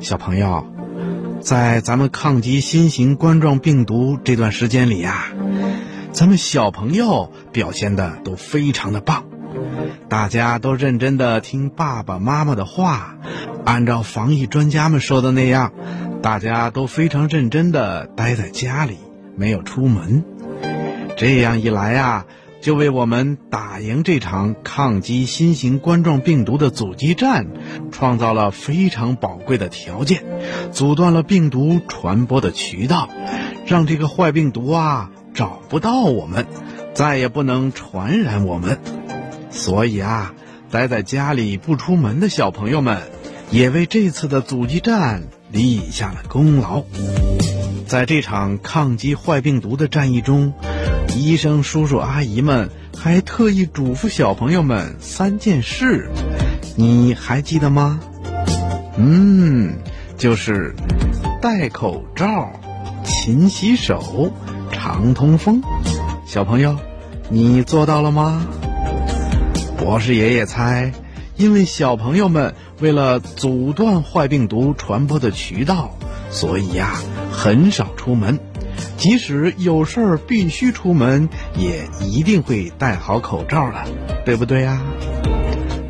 小朋友，在咱们抗击新型冠状病毒这段时间里呀，咱们小朋友表现的都非常的棒，大家都认真的听爸爸妈妈的话，按照防疫专家们说的那样，大家都非常认真的待在家里，没有出门。这样一来呀。就为我们打赢这场抗击新型冠状病毒的阻击战，创造了非常宝贵的条件，阻断了病毒传播的渠道，让这个坏病毒啊找不到我们，再也不能传染我们。所以啊，待在家里不出门的小朋友们，也为这次的阻击战立下了功劳。在这场抗击坏病毒的战役中。医生叔叔阿姨们还特意嘱咐小朋友们三件事，你还记得吗？嗯，就是戴口罩、勤洗手、常通风。小朋友，你做到了吗？博士爷爷猜，因为小朋友们为了阻断坏病毒传播的渠道，所以呀，很少出门。即使有事儿必须出门，也一定会戴好口罩的，对不对呀？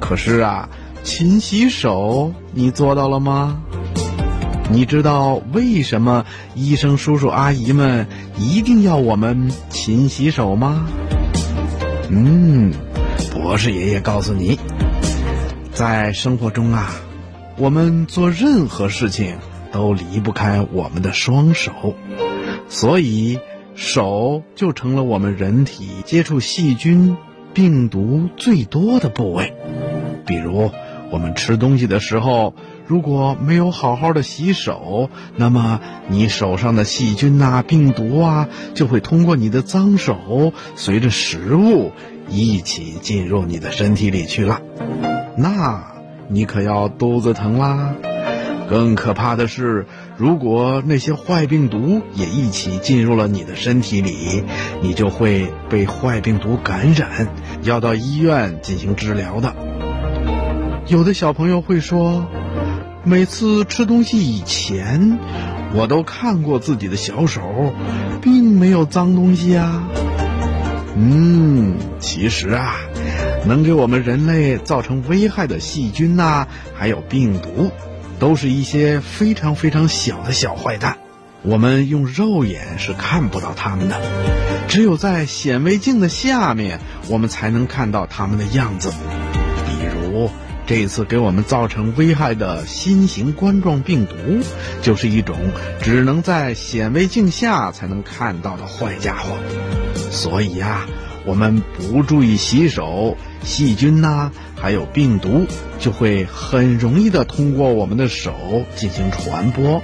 可是啊，勤洗手你做到了吗？你知道为什么医生叔叔阿姨们一定要我们勤洗手吗？嗯，博士爷爷告诉你，在生活中啊，我们做任何事情都离不开我们的双手。所以，手就成了我们人体接触细菌、病毒最多的部位。比如，我们吃东西的时候，如果没有好好的洗手，那么你手上的细菌呐、病毒啊，就会通过你的脏手，随着食物一起进入你的身体里去了。那你可要肚子疼啦！更可怕的是。如果那些坏病毒也一起进入了你的身体里，你就会被坏病毒感染，要到医院进行治疗的。有的小朋友会说，每次吃东西以前，我都看过自己的小手，并没有脏东西啊。嗯，其实啊，能给我们人类造成危害的细菌呐，还有病毒。都是一些非常非常小的小坏蛋，我们用肉眼是看不到它们的，只有在显微镜的下面，我们才能看到它们的样子。比如这次给我们造成危害的新型冠状病毒，就是一种只能在显微镜下才能看到的坏家伙。所以呀，我们不注意洗手，细菌呐。还有病毒就会很容易的通过我们的手进行传播，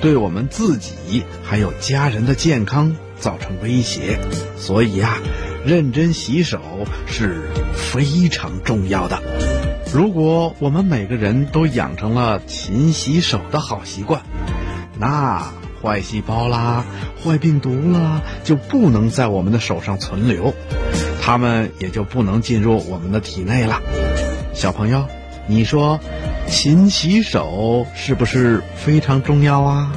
对我们自己还有家人的健康造成威胁。所以呀，认真洗手是非常重要的。如果我们每个人都养成了勤洗手的好习惯，那坏细胞啦、坏病毒啦就不能在我们的手上存留，它们也就不能进入我们的体内了。小朋友，你说，勤洗手是不是非常重要啊？